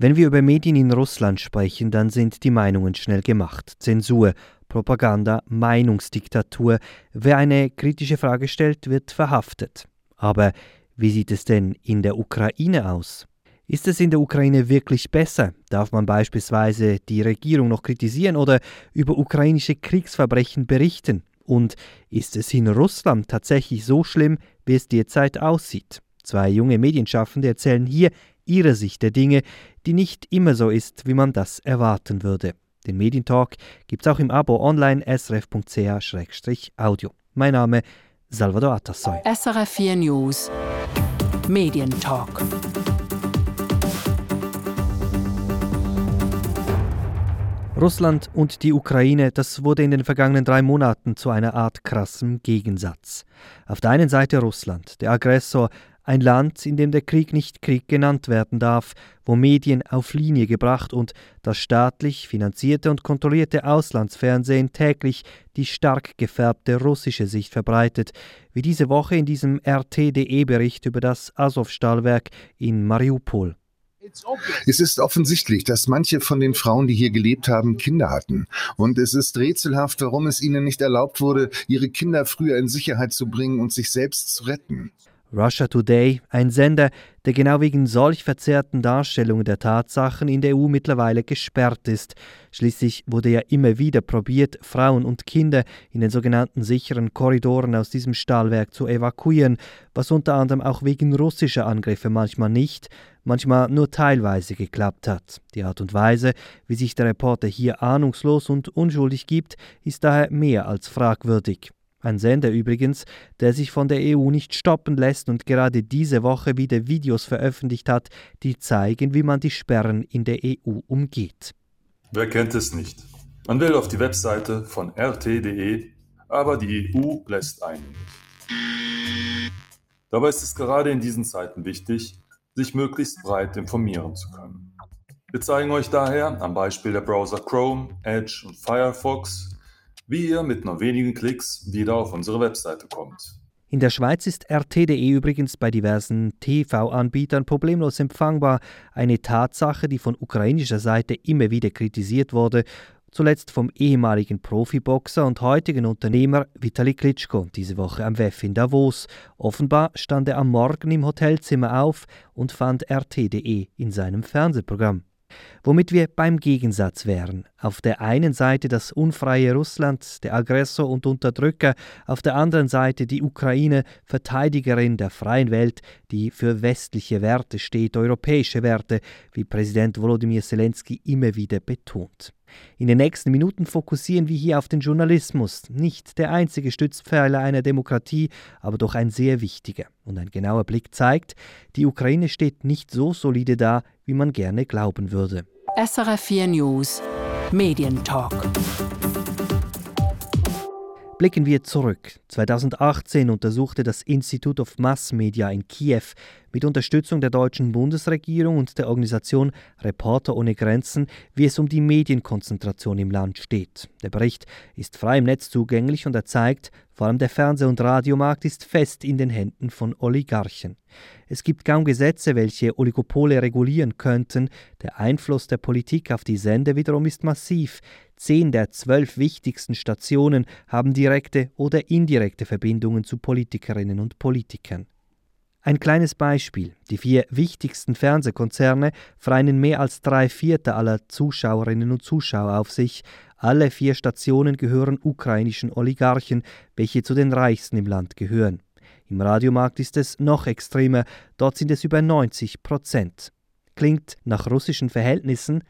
Wenn wir über Medien in Russland sprechen, dann sind die Meinungen schnell gemacht. Zensur, Propaganda, Meinungsdiktatur. Wer eine kritische Frage stellt, wird verhaftet. Aber wie sieht es denn in der Ukraine aus? Ist es in der Ukraine wirklich besser? Darf man beispielsweise die Regierung noch kritisieren oder über ukrainische Kriegsverbrechen berichten? Und ist es in Russland tatsächlich so schlimm, wie es derzeit aussieht? Zwei junge Medienschaffende erzählen hier ihre Sicht der Dinge, die nicht immer so ist, wie man das erwarten würde. Den Medientalk gibt es auch im Abo online srf.ch-audio. Mein Name Salvador Atassoy. SRF 4 News Medientalk. Russland und die Ukraine, das wurde in den vergangenen drei Monaten zu einer Art krassem Gegensatz. Auf der einen Seite Russland, der Aggressor, ein Land, in dem der Krieg nicht Krieg genannt werden darf, wo Medien auf Linie gebracht und das staatlich finanzierte und kontrollierte Auslandsfernsehen täglich die stark gefärbte russische Sicht verbreitet, wie diese Woche in diesem RTDE-Bericht über das Azov-Stahlwerk in Mariupol. Es ist offensichtlich, dass manche von den Frauen, die hier gelebt haben, Kinder hatten. Und es ist rätselhaft, warum es ihnen nicht erlaubt wurde, ihre Kinder früher in Sicherheit zu bringen und sich selbst zu retten. Russia Today, ein Sender, der genau wegen solch verzerrten Darstellungen der Tatsachen in der EU mittlerweile gesperrt ist. Schließlich wurde ja immer wieder probiert, Frauen und Kinder in den sogenannten sicheren Korridoren aus diesem Stahlwerk zu evakuieren, was unter anderem auch wegen russischer Angriffe manchmal nicht, manchmal nur teilweise geklappt hat. Die Art und Weise, wie sich der Reporter hier ahnungslos und unschuldig gibt, ist daher mehr als fragwürdig. Ein Sender übrigens, der sich von der EU nicht stoppen lässt und gerade diese Woche wieder Videos veröffentlicht hat, die zeigen, wie man die Sperren in der EU umgeht. Wer kennt es nicht? Man will auf die Webseite von rt.de, aber die EU lässt einen. Dabei ist es gerade in diesen Zeiten wichtig, sich möglichst breit informieren zu können. Wir zeigen euch daher am Beispiel der Browser Chrome, Edge und Firefox wie ihr mit nur wenigen Klicks wieder auf unsere Webseite kommt. In der Schweiz ist RT.de übrigens bei diversen TV-Anbietern problemlos empfangbar, eine Tatsache, die von ukrainischer Seite immer wieder kritisiert wurde, zuletzt vom ehemaligen Profiboxer und heutigen Unternehmer Vitali Klitschko diese Woche am WEF in Davos. Offenbar stand er am Morgen im Hotelzimmer auf und fand RT.de in seinem Fernsehprogramm. Womit wir beim Gegensatz wären. Auf der einen Seite das unfreie Russland, der Aggressor und Unterdrücker, auf der anderen Seite die Ukraine, Verteidigerin der freien Welt, die für westliche Werte steht, europäische Werte, wie Präsident Volodymyr Zelensky immer wieder betont. In den nächsten Minuten fokussieren wir hier auf den Journalismus, nicht der einzige Stützpfeiler einer Demokratie, aber doch ein sehr wichtiger. Und ein genauer Blick zeigt, die Ukraine steht nicht so solide da, wie man gerne glauben würde. SRF 4 News Medientalk. Blicken wir zurück. 2018 untersuchte das Institute of Mass Media in Kiew mit Unterstützung der deutschen Bundesregierung und der Organisation Reporter ohne Grenzen, wie es um die Medienkonzentration im Land steht. Der Bericht ist frei im Netz zugänglich und er zeigt, vor allem der Fernseh- und Radiomarkt ist fest in den Händen von Oligarchen. Es gibt kaum Gesetze, welche Oligopole regulieren könnten. Der Einfluss der Politik auf die Sender wiederum ist massiv. Zehn der zwölf wichtigsten Stationen haben direkte oder indirekte Verbindungen zu Politikerinnen und Politikern. Ein kleines Beispiel. Die vier wichtigsten Fernsehkonzerne freien mehr als drei Viertel aller Zuschauerinnen und Zuschauer auf sich. Alle vier Stationen gehören ukrainischen Oligarchen, welche zu den reichsten im Land gehören. Im Radiomarkt ist es noch extremer, dort sind es über 90 Prozent. Klingt nach russischen Verhältnissen?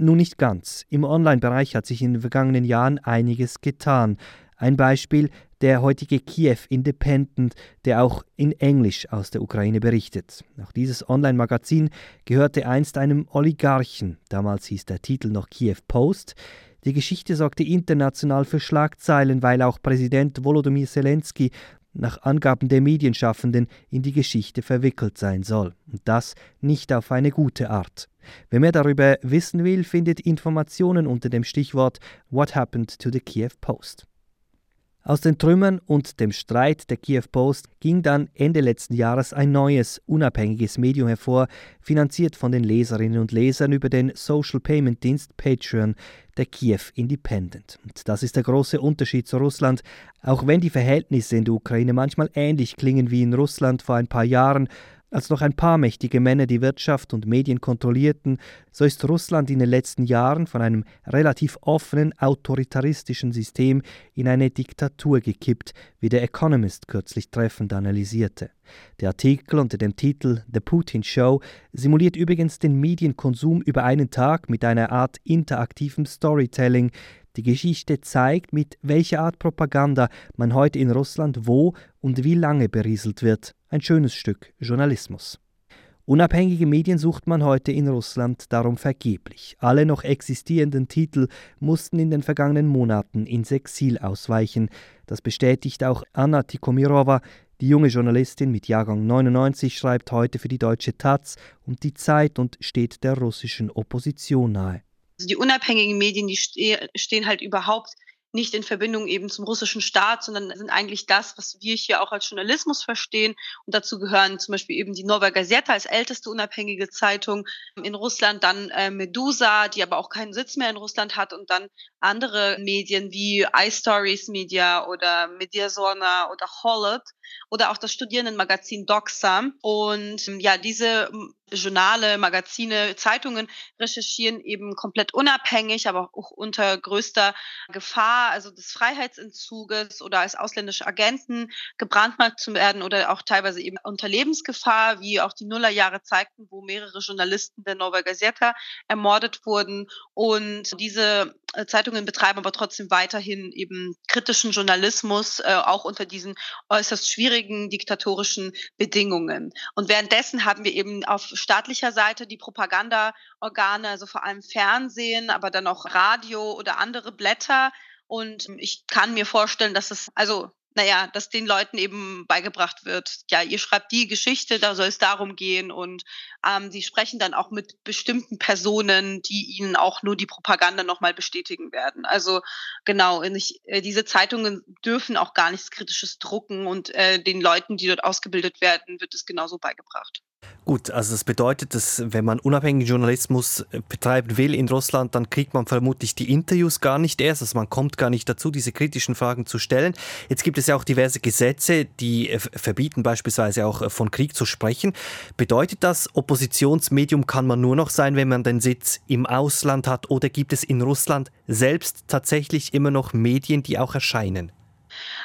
Nun nicht ganz. Im Online-Bereich hat sich in den vergangenen Jahren einiges getan. Ein Beispiel der heutige Kiew Independent, der auch in Englisch aus der Ukraine berichtet. Auch dieses Online-Magazin gehörte einst einem Oligarchen, damals hieß der Titel noch Kiew Post. Die Geschichte sorgte international für Schlagzeilen, weil auch Präsident Volodymyr Zelensky nach Angaben der Medienschaffenden in die Geschichte verwickelt sein soll. Und das nicht auf eine gute Art. Wer mehr darüber wissen will, findet Informationen unter dem Stichwort What Happened to the Kiev Post. Aus den Trümmern und dem Streit der Kiew Post ging dann Ende letzten Jahres ein neues, unabhängiges Medium hervor, finanziert von den Leserinnen und Lesern über den Social Payment Dienst Patreon, der Kiew Independent. Und das ist der große Unterschied zu Russland. Auch wenn die Verhältnisse in der Ukraine manchmal ähnlich klingen wie in Russland vor ein paar Jahren, als noch ein paar mächtige Männer die Wirtschaft und Medien kontrollierten, so ist Russland in den letzten Jahren von einem relativ offenen, autoritaristischen System in eine Diktatur gekippt, wie der Economist kürzlich treffend analysierte. Der Artikel unter dem Titel The Putin Show simuliert übrigens den Medienkonsum über einen Tag mit einer Art interaktivem Storytelling, die Geschichte zeigt, mit welcher Art Propaganda man heute in Russland wo und wie lange berieselt wird. Ein schönes Stück Journalismus. Unabhängige Medien sucht man heute in Russland darum vergeblich. Alle noch existierenden Titel mussten in den vergangenen Monaten ins Exil ausweichen. Das bestätigt auch Anna Tikomirova, die junge Journalistin mit Jahrgang 99 schreibt heute für die Deutsche Taz und die Zeit und steht der russischen Opposition nahe. Also die unabhängigen Medien, die stehen halt überhaupt nicht in Verbindung eben zum russischen Staat, sondern sind eigentlich das, was wir hier auch als Journalismus verstehen. Und dazu gehören zum Beispiel eben die Nova Gazeta als älteste unabhängige Zeitung in Russland, dann äh, Medusa, die aber auch keinen Sitz mehr in Russland hat und dann andere Medien wie iStories Media oder Mediazona oder Hollet oder auch das Studierendenmagazin Doxa. Und ja, diese Journale, Magazine, Zeitungen recherchieren eben komplett unabhängig, aber auch unter größter Gefahr, also des Freiheitsentzuges oder als ausländische Agenten gebrandmarkt zu werden oder auch teilweise eben unter Lebensgefahr, wie auch die Nullerjahre zeigten, wo mehrere Journalisten der Nova Gazeta ermordet wurden. Und diese äh, Zeitungen betreiben aber trotzdem weiterhin eben kritischen Journalismus, äh, auch unter diesen äußerst schwierigen diktatorischen Bedingungen. Und währenddessen haben wir eben auf staatlicher Seite die Propagandaorgane, also vor allem Fernsehen, aber dann auch Radio oder andere Blätter. Und ich kann mir vorstellen, dass es, also naja, dass den Leuten eben beigebracht wird, ja, ihr schreibt die Geschichte, da soll es darum gehen und ähm, sie sprechen dann auch mit bestimmten Personen, die ihnen auch nur die Propaganda nochmal bestätigen werden. Also genau, ich, äh, diese Zeitungen dürfen auch gar nichts Kritisches drucken und äh, den Leuten, die dort ausgebildet werden, wird es genauso beigebracht. Gut, also das bedeutet, dass wenn man unabhängigen Journalismus äh, betreiben will in Russland, dann kriegt man vermutlich die Interviews gar nicht erst, also man kommt gar nicht dazu, diese kritischen Fragen zu stellen. Jetzt gibt es ja auch diverse Gesetze, die äh, verbieten beispielsweise auch äh, von Krieg zu sprechen. Bedeutet das, Oppositionsmedium kann man nur noch sein, wenn man den Sitz im Ausland hat oder gibt es in Russland selbst tatsächlich immer noch Medien, die auch erscheinen?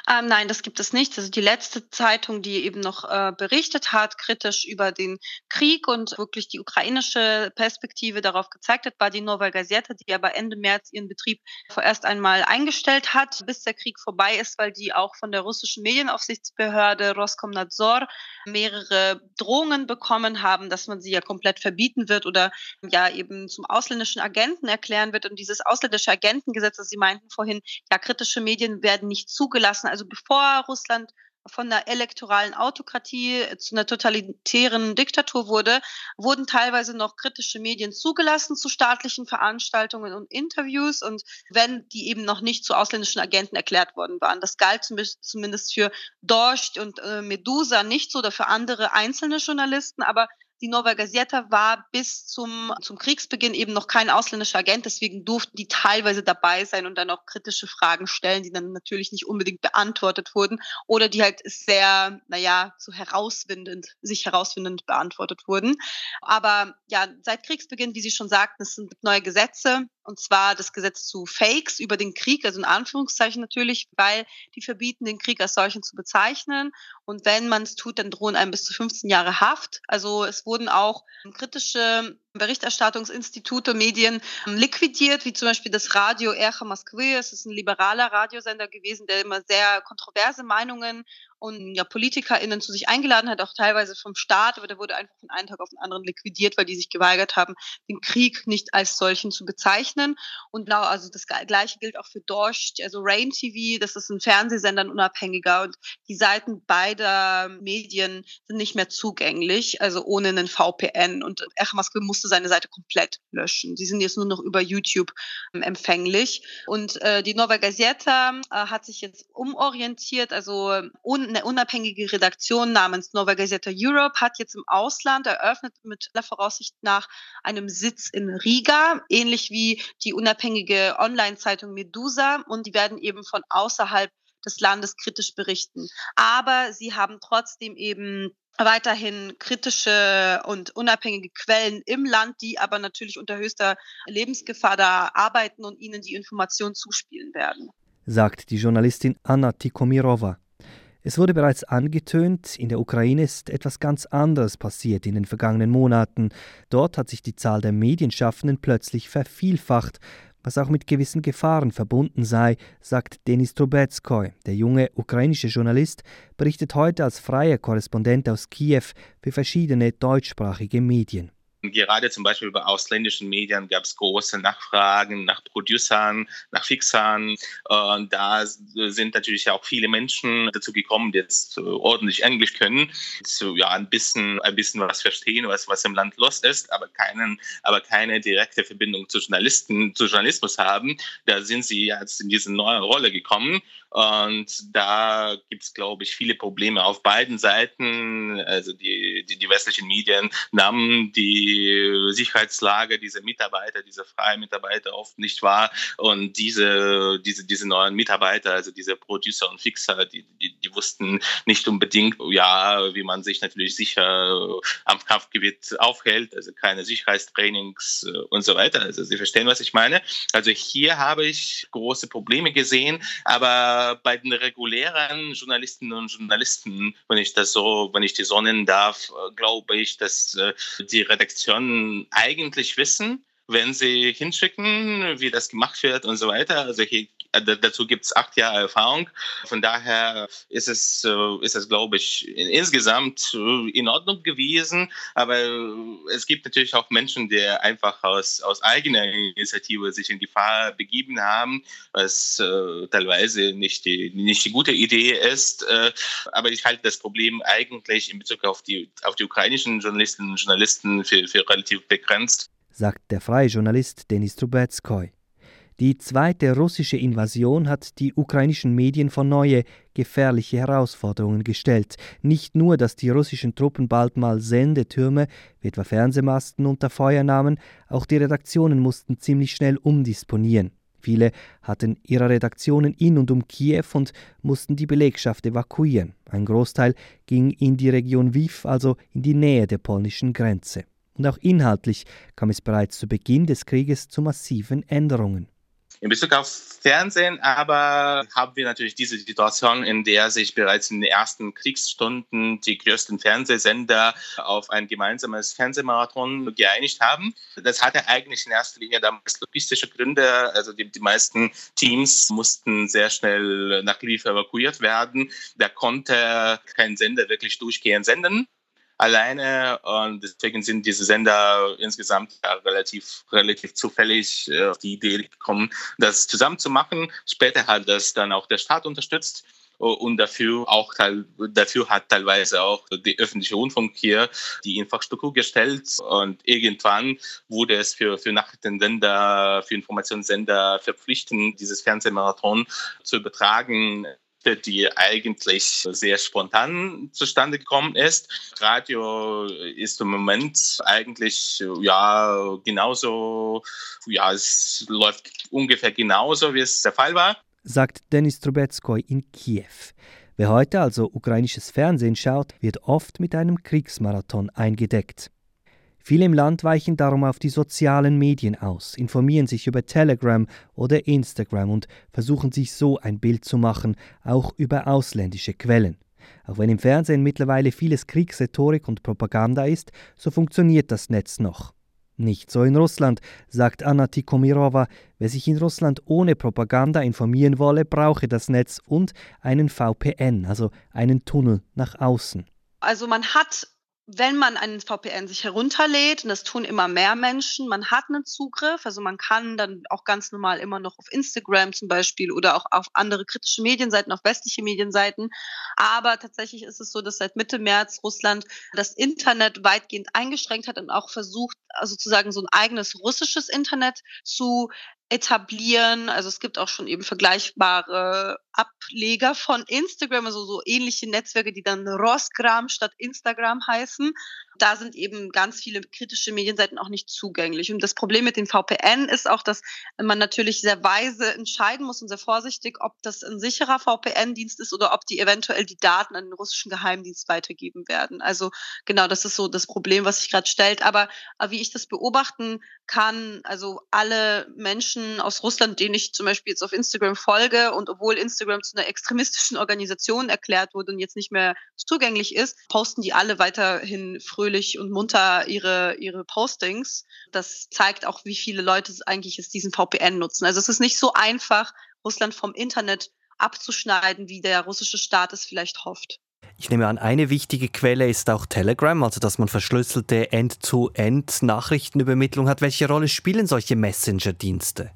Ähm, nein, das gibt es nicht. Also die letzte Zeitung, die eben noch äh, berichtet hat, kritisch über den Krieg und wirklich die ukrainische Perspektive darauf gezeigt hat, war die Nova Gazeta, die aber Ende März ihren Betrieb vorerst einmal eingestellt hat, bis der Krieg vorbei ist, weil die auch von der russischen Medienaufsichtsbehörde Roskomnadzor mehrere Drohungen bekommen haben, dass man sie ja komplett verbieten wird oder ja eben zum ausländischen Agenten erklären wird. Und dieses ausländische Agentengesetz, das Sie meinten vorhin, ja, kritische Medien werden nicht zugelassen. Also bevor Russland von der elektoralen Autokratie zu einer totalitären Diktatur wurde, wurden teilweise noch kritische Medien zugelassen zu staatlichen Veranstaltungen und Interviews und wenn die eben noch nicht zu ausländischen Agenten erklärt worden waren. Das galt zumindest für Dorscht und äh, Medusa nicht so oder für andere einzelne Journalisten, aber die Nova Gazeta war bis zum, zum Kriegsbeginn eben noch kein ausländischer Agent, deswegen durften die teilweise dabei sein und dann auch kritische Fragen stellen, die dann natürlich nicht unbedingt beantwortet wurden oder die halt sehr, naja, so herausfindend, sich herausfindend beantwortet wurden. Aber ja, seit Kriegsbeginn, wie Sie schon sagten, es sind neue Gesetze, und zwar das Gesetz zu Fakes über den Krieg, also in Anführungszeichen natürlich, weil die verbieten, den Krieg als solchen zu bezeichnen. Und wenn man es tut, dann drohen einem bis zu 15 Jahre Haft. Also es wurden auch kritische Berichterstattungsinstitute, Medien liquidiert, wie zum Beispiel das Radio Ercha Moskwy. Es ist ein liberaler Radiosender gewesen, der immer sehr kontroverse Meinungen und ja, PolitikerInnen zu sich eingeladen hat, auch teilweise vom Staat, aber der wurde einfach von einem Tag auf den anderen liquidiert, weil die sich geweigert haben, den Krieg nicht als solchen zu bezeichnen. Und genau, also das Gleiche gilt auch für Dorscht, also Rain TV, das ist ein Fernsehsender, ein unabhängiger und die Seiten beider Medien sind nicht mehr zugänglich, also ohne einen VPN. Und Ercha Moskwy musste musste seine Seite komplett löschen. Die sind jetzt nur noch über YouTube ähm, empfänglich. Und äh, die Nova Gazeta äh, hat sich jetzt umorientiert. Also un eine unabhängige Redaktion namens Nova Gazeta Europe hat jetzt im Ausland eröffnet mit aller Voraussicht nach einem Sitz in Riga, ähnlich wie die unabhängige Online-Zeitung Medusa. Und die werden eben von außerhalb des Landes kritisch berichten. Aber sie haben trotzdem eben weiterhin kritische und unabhängige Quellen im Land, die aber natürlich unter höchster Lebensgefahr da arbeiten und ihnen die Information zuspielen werden. Sagt die Journalistin Anna Tikomirova. Es wurde bereits angetönt, in der Ukraine ist etwas ganz anderes passiert in den vergangenen Monaten. Dort hat sich die Zahl der Medienschaffenden plötzlich vervielfacht, was auch mit gewissen Gefahren verbunden sei, sagt Denis Trubetskoy. Der junge ukrainische Journalist berichtet heute als freier Korrespondent aus Kiew für verschiedene deutschsprachige Medien. Gerade zum Beispiel bei ausländischen Medien gab es große Nachfragen nach Producern, nach Fixern. Und da sind natürlich auch viele Menschen dazu gekommen, die jetzt ordentlich Englisch können, so, ja, ein bisschen, ein bisschen was verstehen, was, was im Land los ist, aber, keinen, aber keine direkte Verbindung zu Journalisten, zu Journalismus haben. Da sind sie jetzt in diese neue Rolle gekommen. Und da gibt es, glaube ich, viele Probleme auf beiden Seiten. Also die, die, die westlichen Medien nahmen die Sicherheitslage dieser Mitarbeiter, dieser freien Mitarbeiter oft nicht wahr. Und diese, diese, diese neuen Mitarbeiter, also diese Producer und Fixer, die, die, die wussten nicht unbedingt, ja, wie man sich natürlich sicher am Kampfgebiet aufhält, also keine Sicherheitstrainings äh, und so weiter. Also Sie verstehen, was ich meine. Also hier habe ich große Probleme gesehen, aber bei den regulären Journalistinnen und Journalisten, wenn ich das so, wenn ich die so nennen darf, äh, glaube ich, dass äh, die Redaktion Redaktionen eigentlich wissen, wenn sie hinschicken, wie das gemacht wird und so weiter. Also hier, äh, dazu gibt es acht Jahre Erfahrung. Von daher ist es, äh, ist es, glaube ich, insgesamt äh, in Ordnung gewesen. Aber es gibt natürlich auch Menschen, die einfach aus, aus eigener Initiative sich in Gefahr begeben haben, was äh, teilweise nicht die, nicht die gute Idee ist. Äh, aber ich halte das Problem eigentlich in Bezug auf die, auf die ukrainischen Journalistinnen und Journalisten für, für relativ begrenzt sagt der freie Journalist Denis Trubetskoy. Die zweite russische Invasion hat die ukrainischen Medien vor neue, gefährliche Herausforderungen gestellt. Nicht nur, dass die russischen Truppen bald mal Sendetürme, wie etwa Fernsehmasten, unter Feuer nahmen, auch die Redaktionen mussten ziemlich schnell umdisponieren. Viele hatten ihre Redaktionen in und um Kiew und mussten die Belegschaft evakuieren. Ein Großteil ging in die Region Wiw, also in die Nähe der polnischen Grenze. Und auch inhaltlich kam es bereits zu Beginn des Krieges zu massiven Änderungen. In Bezug auf Fernsehen aber haben wir natürlich diese Situation, in der sich bereits in den ersten Kriegsstunden die größten Fernsehsender auf ein gemeinsames Fernsehmarathon geeinigt haben. Das hatte eigentlich in erster Linie damals logistische Gründe. Also die, die meisten Teams mussten sehr schnell nach Lviv evakuiert werden. Da konnte kein Sender wirklich durchgehend senden alleine und deswegen sind diese Sender insgesamt ja relativ, relativ zufällig äh, auf die Idee gekommen, das zusammen zu machen. Später hat das dann auch der Staat unterstützt und dafür auch dafür hat teilweise auch die öffentliche Rundfunk hier die Infrastruktur gestellt und irgendwann wurde es für, für Nachrichtensender, für Informationssender verpflichtend, dieses Fernsehmarathon zu übertragen die eigentlich sehr spontan zustande gekommen ist. Radio ist im Moment eigentlich ja genauso, ja, es läuft ungefähr genauso, wie es der Fall war. Sagt Denis Trubetskoy in Kiew. Wer heute also ukrainisches Fernsehen schaut, wird oft mit einem Kriegsmarathon eingedeckt. Viele im Land weichen darum auf die sozialen Medien aus, informieren sich über Telegram oder Instagram und versuchen sich so ein Bild zu machen, auch über ausländische Quellen. Auch wenn im Fernsehen mittlerweile vieles Kriegsrhetorik und Propaganda ist, so funktioniert das Netz noch. Nicht so in Russland, sagt Anna Tikomirova. Wer sich in Russland ohne Propaganda informieren wolle, brauche das Netz und einen VPN, also einen Tunnel nach außen. Also man hat wenn man einen VPN sich herunterlädt, und das tun immer mehr Menschen, man hat einen Zugriff, also man kann dann auch ganz normal immer noch auf Instagram zum Beispiel oder auch auf andere kritische Medienseiten, auf westliche Medienseiten. Aber tatsächlich ist es so, dass seit Mitte März Russland das Internet weitgehend eingeschränkt hat und auch versucht, sozusagen so ein eigenes russisches Internet zu etablieren. Also es gibt auch schon eben vergleichbare Ableger von Instagram, also so ähnliche Netzwerke, die dann Rosgram statt Instagram heißen da sind eben ganz viele kritische Medienseiten auch nicht zugänglich. Und das Problem mit den VPN ist auch, dass man natürlich sehr weise entscheiden muss und sehr vorsichtig, ob das ein sicherer VPN-Dienst ist oder ob die eventuell die Daten an den russischen Geheimdienst weitergeben werden. Also genau, das ist so das Problem, was sich gerade stellt. Aber äh, wie ich das beobachten kann, also alle Menschen aus Russland, denen ich zum Beispiel jetzt auf Instagram folge und obwohl Instagram zu einer extremistischen Organisation erklärt wurde und jetzt nicht mehr zugänglich ist, posten die alle weiterhin früh fröhlich und munter ihre, ihre Postings. Das zeigt auch, wie viele Leute eigentlich jetzt diesen VPN nutzen. Also es ist nicht so einfach, Russland vom Internet abzuschneiden, wie der russische Staat es vielleicht hofft. Ich nehme an, eine wichtige Quelle ist auch Telegram, also dass man verschlüsselte End-to-End-Nachrichtenübermittlung hat. Welche Rolle spielen solche Messenger-Dienste?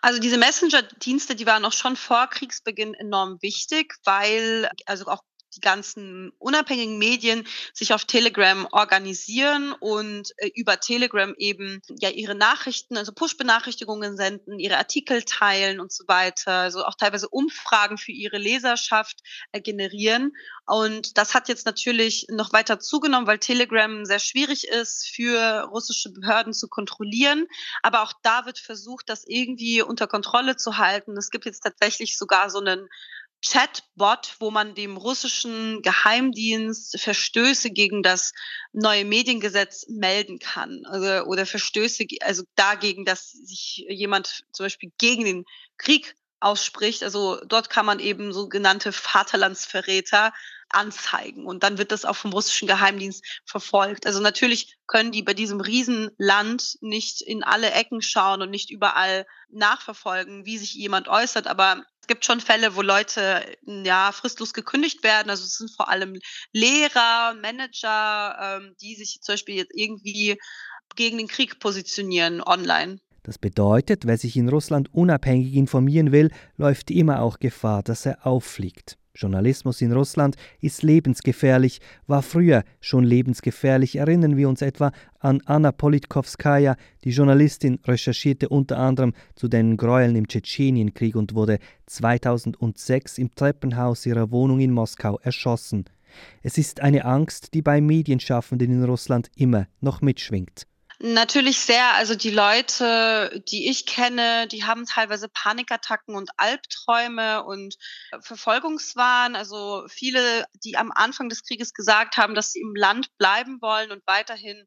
Also diese Messenger-Dienste, die waren noch schon vor Kriegsbeginn enorm wichtig, weil also auch die ganzen unabhängigen Medien sich auf Telegram organisieren und äh, über Telegram eben ja ihre Nachrichten, also Push-Benachrichtigungen senden, ihre Artikel teilen und so weiter, also auch teilweise Umfragen für ihre Leserschaft äh, generieren. Und das hat jetzt natürlich noch weiter zugenommen, weil Telegram sehr schwierig ist für russische Behörden zu kontrollieren. Aber auch da wird versucht, das irgendwie unter Kontrolle zu halten. Es gibt jetzt tatsächlich sogar so einen Chatbot, wo man dem russischen Geheimdienst Verstöße gegen das neue Mediengesetz melden kann. Also, oder Verstöße, also dagegen, dass sich jemand zum Beispiel gegen den Krieg ausspricht. Also dort kann man eben sogenannte Vaterlandsverräter anzeigen und dann wird das auch vom russischen Geheimdienst verfolgt. Also natürlich können die bei diesem Riesenland nicht in alle Ecken schauen und nicht überall nachverfolgen, wie sich jemand äußert, aber es gibt schon Fälle, wo Leute ja fristlos gekündigt werden. Also es sind vor allem Lehrer, Manager, ähm, die sich zum Beispiel jetzt irgendwie gegen den Krieg positionieren online. Das bedeutet, wer sich in Russland unabhängig informieren will, läuft immer auch Gefahr, dass er auffliegt. Journalismus in Russland ist lebensgefährlich, war früher schon lebensgefährlich. Erinnern wir uns etwa an Anna Politkovskaya. Die Journalistin recherchierte unter anderem zu den Gräueln im Tschetschenienkrieg und wurde 2006 im Treppenhaus ihrer Wohnung in Moskau erschossen. Es ist eine Angst, die bei Medienschaffenden in Russland immer noch mitschwingt. Natürlich sehr. Also die Leute, die ich kenne, die haben teilweise Panikattacken und Albträume und Verfolgungswahn. Also viele, die am Anfang des Krieges gesagt haben, dass sie im Land bleiben wollen und weiterhin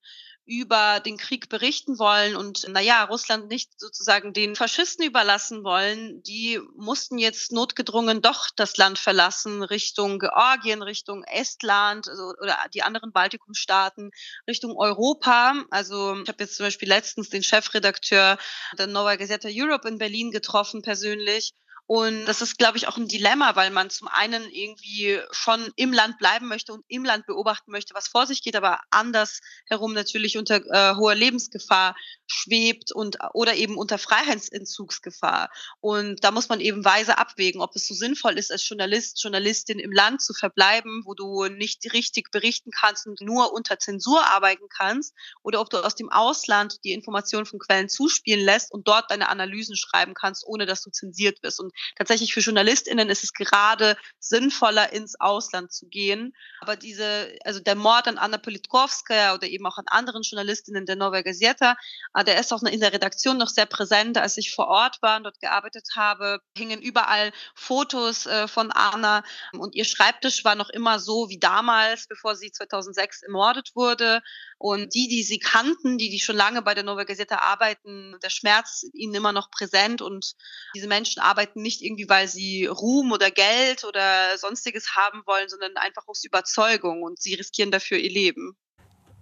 über den Krieg berichten wollen und naja, Russland nicht sozusagen den Faschisten überlassen wollen, die mussten jetzt notgedrungen doch das Land verlassen, Richtung Georgien, Richtung Estland also, oder die anderen Baltikumstaaten, Richtung Europa. Also ich habe jetzt zum Beispiel letztens den Chefredakteur der Nova Gazeta Europe in Berlin getroffen persönlich und das ist, glaube ich, auch ein Dilemma, weil man zum einen irgendwie schon im Land bleiben möchte und im Land beobachten möchte, was vor sich geht, aber andersherum natürlich unter äh, hoher Lebensgefahr schwebt und oder eben unter Freiheitsentzugsgefahr. Und da muss man eben weise abwägen, ob es so sinnvoll ist, als Journalist, Journalistin im Land zu verbleiben, wo du nicht richtig berichten kannst und nur unter Zensur arbeiten kannst, oder ob du aus dem Ausland die Informationen von Quellen zuspielen lässt und dort deine Analysen schreiben kannst, ohne dass du zensiert wirst. Und tatsächlich für JournalistInnen ist es gerade sinnvoller, ins Ausland zu gehen. Aber diese, also der Mord an Anna Politkovskaya oder eben auch an anderen JournalistInnen der Nova Gazeta, äh, der ist auch in der Redaktion noch sehr präsent. Als ich vor Ort war und dort gearbeitet habe, hingen überall Fotos äh, von Anna und ihr Schreibtisch war noch immer so wie damals, bevor sie 2006 ermordet wurde. Und die, die sie kannten, die, die schon lange bei der Nova Gazeta arbeiten, der Schmerz ist ihnen immer noch präsent und diese Menschen arbeiten nicht irgendwie, weil sie Ruhm oder Geld oder sonstiges haben wollen, sondern einfach aus Überzeugung und sie riskieren dafür ihr Leben.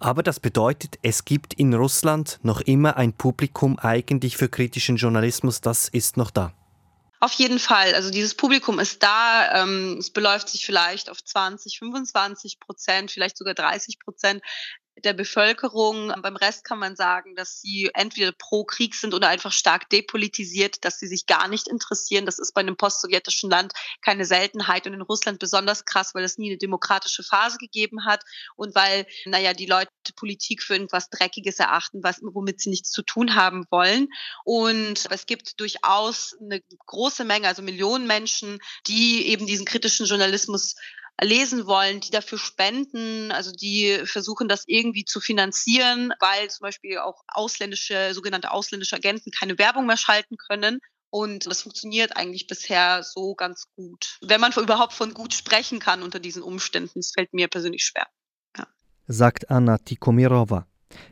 Aber das bedeutet, es gibt in Russland noch immer ein Publikum eigentlich für kritischen Journalismus, das ist noch da. Auf jeden Fall. Also dieses Publikum ist da. Ähm, es beläuft sich vielleicht auf 20, 25 Prozent, vielleicht sogar 30 Prozent der Bevölkerung. Beim Rest kann man sagen, dass sie entweder pro Krieg sind oder einfach stark depolitisiert, dass sie sich gar nicht interessieren. Das ist bei einem postsowjetischen Land keine Seltenheit und in Russland besonders krass, weil es nie eine demokratische Phase gegeben hat und weil, naja, die Leute Politik für irgendwas Dreckiges erachten, was, womit sie nichts zu tun haben wollen. Und es gibt durchaus eine große Menge, also Millionen Menschen, die eben diesen kritischen Journalismus lesen wollen, die dafür spenden, also die versuchen das irgendwie zu finanzieren, weil zum Beispiel auch ausländische, sogenannte ausländische Agenten keine Werbung mehr schalten können. Und das funktioniert eigentlich bisher so ganz gut. Wenn man überhaupt von gut sprechen kann unter diesen Umständen, das fällt mir persönlich schwer. Ja. Sagt Anna Tikomirova.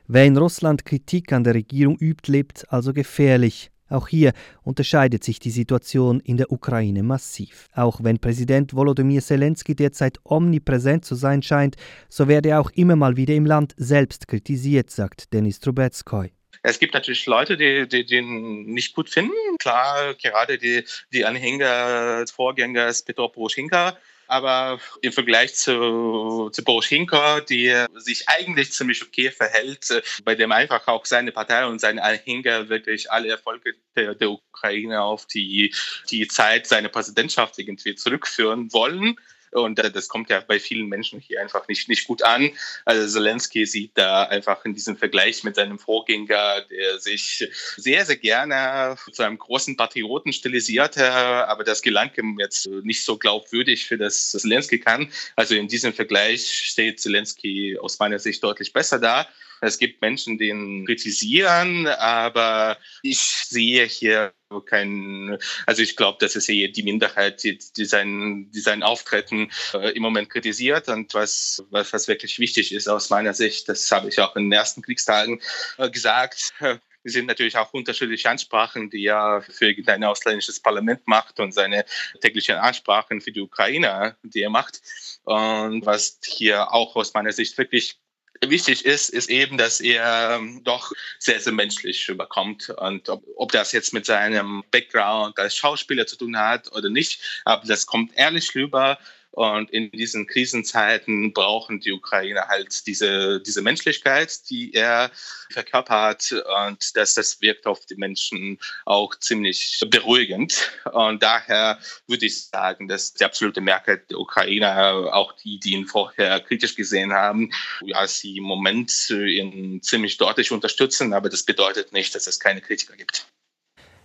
Wer in Russland Kritik an der Regierung übt, lebt also gefährlich. Auch hier unterscheidet sich die Situation in der Ukraine massiv. Auch wenn Präsident Volodymyr Zelensky derzeit omnipräsent zu sein scheint, so werde er auch immer mal wieder im Land selbst kritisiert, sagt Denis Trubetskoy. Es gibt natürlich Leute, die, die den nicht gut finden. Klar, gerade die, die Anhänger des Vorgängers Petro Poroschenka aber im Vergleich zu, zu Poroschenko, die sich eigentlich ziemlich okay verhält, bei dem einfach auch seine Partei und seine Anhänger wirklich alle Erfolge der, der Ukraine auf die, die Zeit seiner Präsidentschaft irgendwie zurückführen wollen. Und das kommt ja bei vielen Menschen hier einfach nicht, nicht gut an. Also Zelensky sieht da einfach in diesem Vergleich mit seinem Vorgänger, der sich sehr, sehr gerne zu einem großen Patrioten stilisierte, aber das gelang ihm jetzt nicht so glaubwürdig, für das Zelensky kann. Also in diesem Vergleich steht Zelensky aus meiner Sicht deutlich besser da. Es gibt Menschen, die ihn kritisieren, aber ich sehe hier kein, also ich glaube, das ist eher die Minderheit, die, die, sein, die sein Auftreten äh, im Moment kritisiert. Und was, was, was wirklich wichtig ist aus meiner Sicht, das habe ich auch in den ersten Kriegstagen äh, gesagt, äh, sind natürlich auch unterschiedliche Ansprachen, die er für ein ausländisches Parlament macht und seine täglichen Ansprachen für die Ukraine, die er macht. Und was hier auch aus meiner Sicht wirklich wichtig ist, ist eben, dass er ähm, doch sehr, sehr menschlich rüberkommt. Und ob, ob, das jetzt mit seinem Background als Schauspieler zu tun hat oder nicht, aber das kommt ehrlich rüber. Und in diesen Krisenzeiten brauchen die Ukrainer halt diese, diese Menschlichkeit, die er verkörpert. Und das, das wirkt auf die Menschen auch ziemlich beruhigend. Und daher würde ich sagen, dass die absolute Mehrheit der Ukrainer, auch die, die ihn vorher kritisch gesehen haben, ja, sie im Moment ihn ziemlich deutlich unterstützen. Aber das bedeutet nicht, dass es keine Kritiker gibt.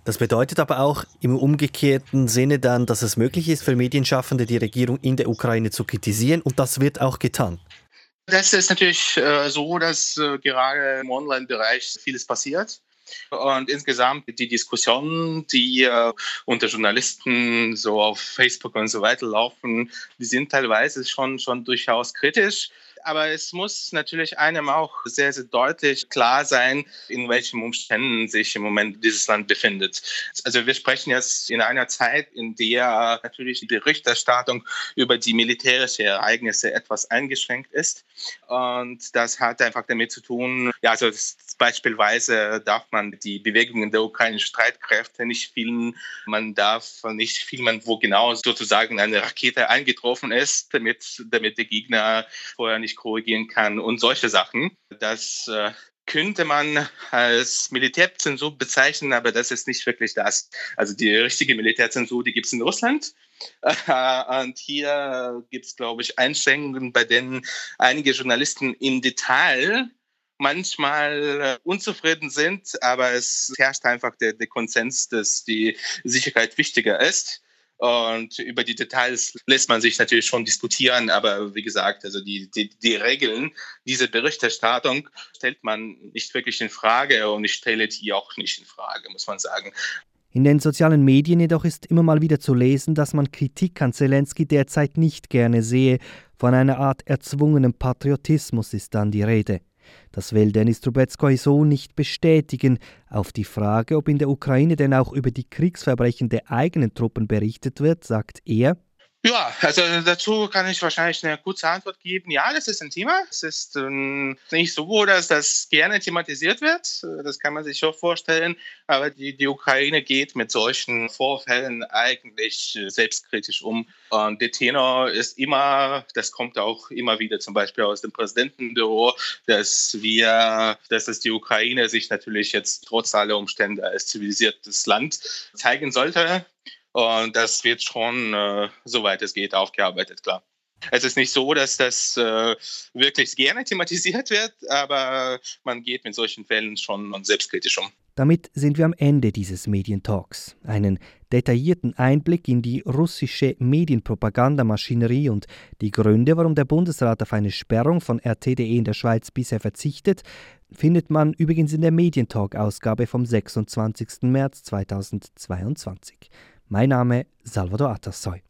Das bedeutet aber auch im umgekehrten Sinne dann, dass es möglich ist für Medienschaffende, die Regierung in der Ukraine zu kritisieren und das wird auch getan. Das ist natürlich äh, so, dass äh, gerade im Online-Bereich vieles passiert. Und insgesamt die Diskussionen, die äh, unter Journalisten so auf Facebook und so weiter laufen, die sind teilweise schon, schon durchaus kritisch aber es muss natürlich einem auch sehr, sehr deutlich klar sein, in welchen Umständen sich im Moment dieses Land befindet. Also wir sprechen jetzt in einer Zeit, in der natürlich die Berichterstattung über die militärischen Ereignisse etwas eingeschränkt ist. Und das hat einfach damit zu tun, ja, also beispielsweise darf man die Bewegungen der ukrainischen Streitkräfte nicht filmen. Man darf nicht filmen, wo genau sozusagen eine Rakete eingetroffen ist, damit, damit der Gegner vorher nicht korrigieren kann und solche Sachen. Das äh, könnte man als Militärzensur bezeichnen, aber das ist nicht wirklich das. Also die richtige Militärzensur, die gibt es in Russland. Und hier gibt es, glaube ich, Einschränkungen, bei denen einige Journalisten im Detail manchmal äh, unzufrieden sind, aber es herrscht einfach der, der Konsens, dass die Sicherheit wichtiger ist. Und über die Details lässt man sich natürlich schon diskutieren, aber wie gesagt, also die, die, die Regeln dieser Berichterstattung stellt man nicht wirklich in Frage und ich stelle die auch nicht in Frage, muss man sagen. In den sozialen Medien jedoch ist immer mal wieder zu lesen, dass man Kritik an Zelensky derzeit nicht gerne sehe. Von einer Art erzwungenem Patriotismus ist dann die Rede. Das will Denis Trubetskoy so nicht bestätigen. Auf die Frage, ob in der Ukraine denn auch über die Kriegsverbrechen der eigenen Truppen berichtet wird, sagt er, Ja, also dazu kann ich wahrscheinlich eine kurze Antwort geben. Ja, das ist ein Thema. Es ist ähm, nicht so, dass das gerne thematisiert wird. Das kann man sich schon vorstellen. Aber die, die Ukraine geht mit solchen Vorfällen eigentlich selbstkritisch um. Und der Tenor ist immer, das kommt auch immer wieder zum Beispiel aus dem Präsidentenbüro, dass wir, dass es die Ukraine sich natürlich jetzt trotz aller Umstände als zivilisiertes Land zeigen sollte. Und das wird schon, äh, soweit es geht, aufgearbeitet, klar. Es ist nicht so, dass das äh, wirklich gerne thematisiert wird, aber man geht mit solchen Fällen schon selbstkritisch um. Damit sind wir am Ende dieses Medientalks. Einen detaillierten Einblick in die russische Medienpropagandamaschinerie und die Gründe, warum der Bundesrat auf eine Sperrung von RT.de in der Schweiz bisher verzichtet, findet man übrigens in der Medientalk-Ausgabe vom 26. März 2022. Mein Name Salvador Atassoy.